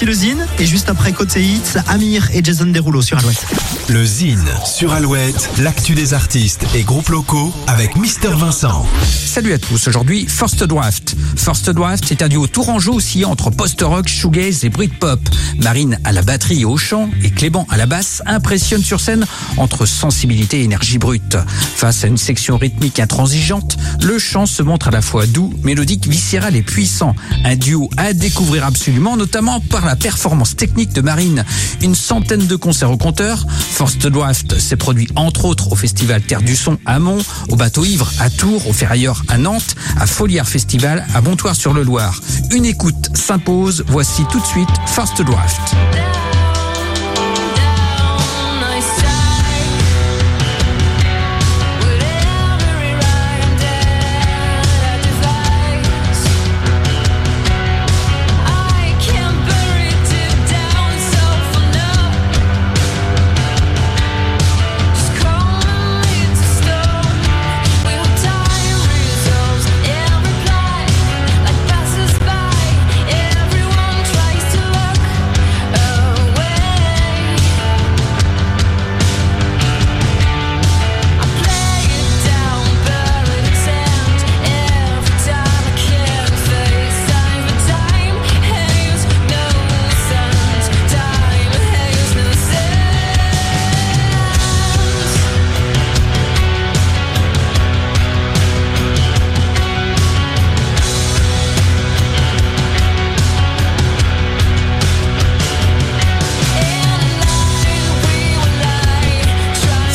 Voici le Zine. Et juste après Côté Hits, Amir et Jason Derulo sur Alouette. Le Zine sur Alouette, l'actu des artistes et groupes locaux avec Mister Vincent. Salut à tous, aujourd'hui First Draft. First Draft est un duo tourangeau aussi entre post-rock, shoegaze et Britpop. Marine à la batterie et au chant et Clément à la basse impressionnent sur scène entre sensibilité et énergie brute. Face à une section rythmique intransigeante, le chant se montre à la fois doux, mélodique, viscéral et puissant. Un duo à découvrir absolument, notamment par la performance technique de Marine. Une centaine de concerts au compteur. First Draft s'est produit entre autres au festival Terre du Son à Mont, au Bateau Ivre à Tours, au Ferrailleur à Nantes, à Folière Festival à Bontoir-sur-le-Loir. Une écoute s'impose. Voici tout de suite First Draft.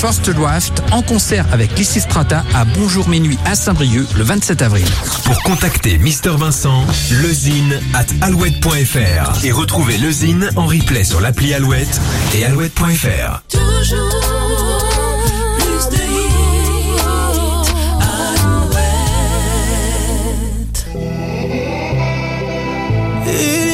First Draft en concert avec Lysistrata à Bonjour Minuit à Saint-Brieuc le 27 avril. Pour contacter Mister Vincent, lezine at alouette.fr et retrouver lezine en replay sur l'appli Alouette et alouette.fr. Toujours plus de hits, Alouette.